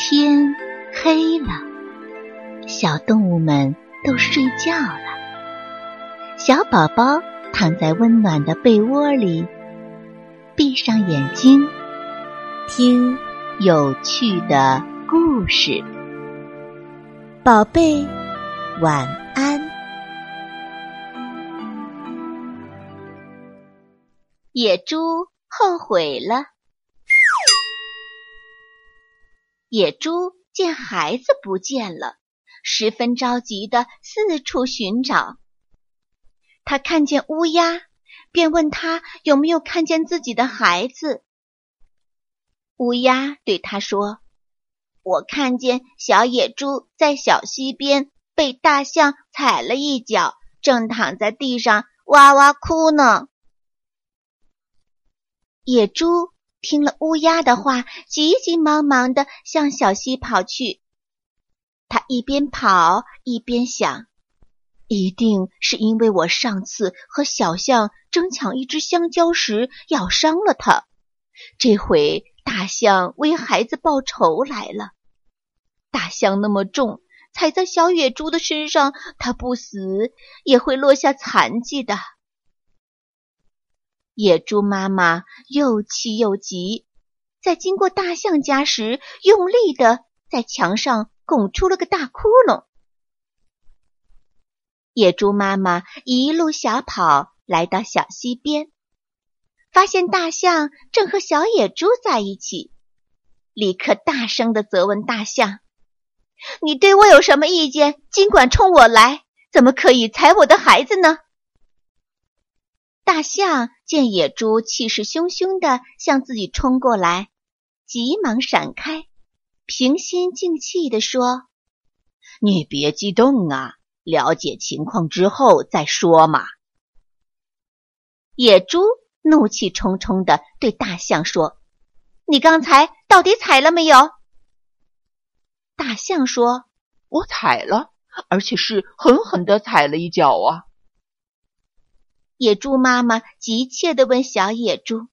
天黑了，小动物们都睡觉了。小宝宝躺在温暖的被窝里，闭上眼睛，听有趣的故事。宝贝，晚安。野猪后悔了。野猪见孩子不见了，十分着急的四处寻找。他看见乌鸦，便问他有没有看见自己的孩子。乌鸦对他说：“我看见小野猪在小溪边被大象踩了一脚，正躺在地上哇哇哭呢。”野猪。听了乌鸦的话，急急忙忙的向小溪跑去。他一边跑一边想：一定是因为我上次和小象争抢一只香蕉时咬伤了它，这回大象为孩子报仇来了。大象那么重，踩在小野猪的身上，它不死也会落下残疾的。野猪妈妈又气又急，在经过大象家时，用力的在墙上拱出了个大窟窿。野猪妈妈一路小跑来到小溪边，发现大象正和小野猪在一起，立刻大声的责问大象：“你对我有什么意见？尽管冲我来，怎么可以踩我的孩子呢？”大象见野猪气势汹汹的向自己冲过来，急忙闪开，平心静气地说：“你别激动啊，了解情况之后再说嘛。”野猪怒气冲冲的对大象说：“你刚才到底踩了没有？”大象说：“我踩了，而且是狠狠的踩了一脚啊。”野猪妈妈急切地问小野猪：“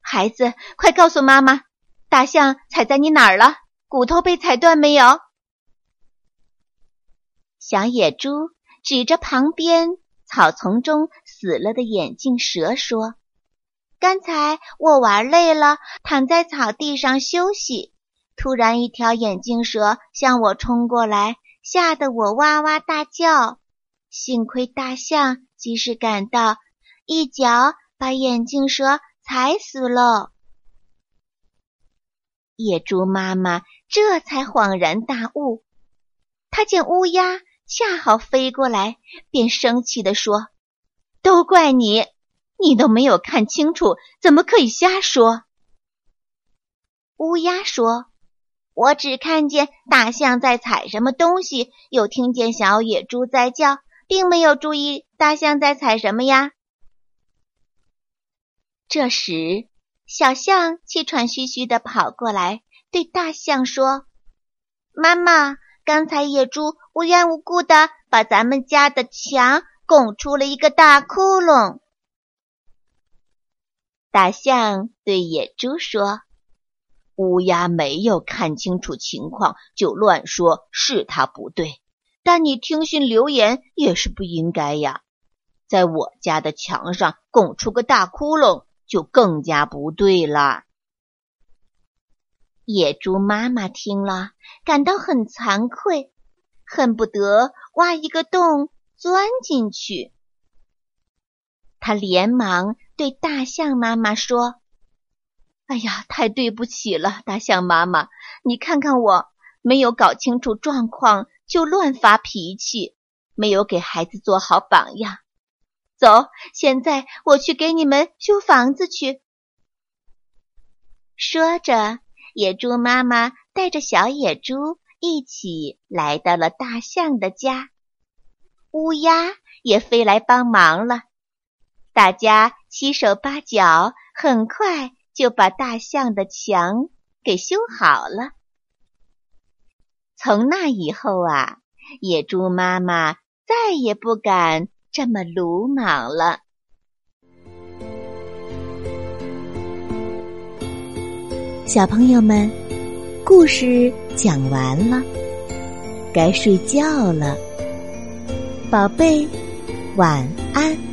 孩子，快告诉妈妈，大象踩在你哪儿了？骨头被踩断没有？”小野猪指着旁边草丛中死了的眼镜蛇说：“刚才我玩累了，躺在草地上休息，突然一条眼镜蛇向我冲过来，吓得我哇哇大叫。幸亏大象。”及时赶到，一脚把眼镜蛇踩死了。野猪妈妈这才恍然大悟，她见乌鸦恰好飞过来，便生气地说：“都怪你，你都没有看清楚，怎么可以瞎说？”乌鸦说：“我只看见大象在踩什么东西，又听见小野猪在叫。”并没有注意大象在踩什么呀。这时，小象气喘吁吁的跑过来，对大象说：“妈妈，刚才野猪无缘无故的把咱们家的墙拱出了一个大窟窿。”大象对野猪说：“乌鸦没有看清楚情况就乱说，是他不对。”但你听信流言也是不应该呀，在我家的墙上拱出个大窟窿，就更加不对了。野猪妈妈听了，感到很惭愧，恨不得挖一个洞钻进去。他连忙对大象妈妈说：“哎呀，太对不起了，大象妈妈，你看看我没有搞清楚状况。”就乱发脾气，没有给孩子做好榜样。走，现在我去给你们修房子去。说着，野猪妈妈带着小野猪一起来到了大象的家，乌鸦也飞来帮忙了。大家七手八脚，很快就把大象的墙给修好了。从那以后啊，野猪妈妈再也不敢这么鲁莽了。小朋友们，故事讲完了，该睡觉了，宝贝，晚安。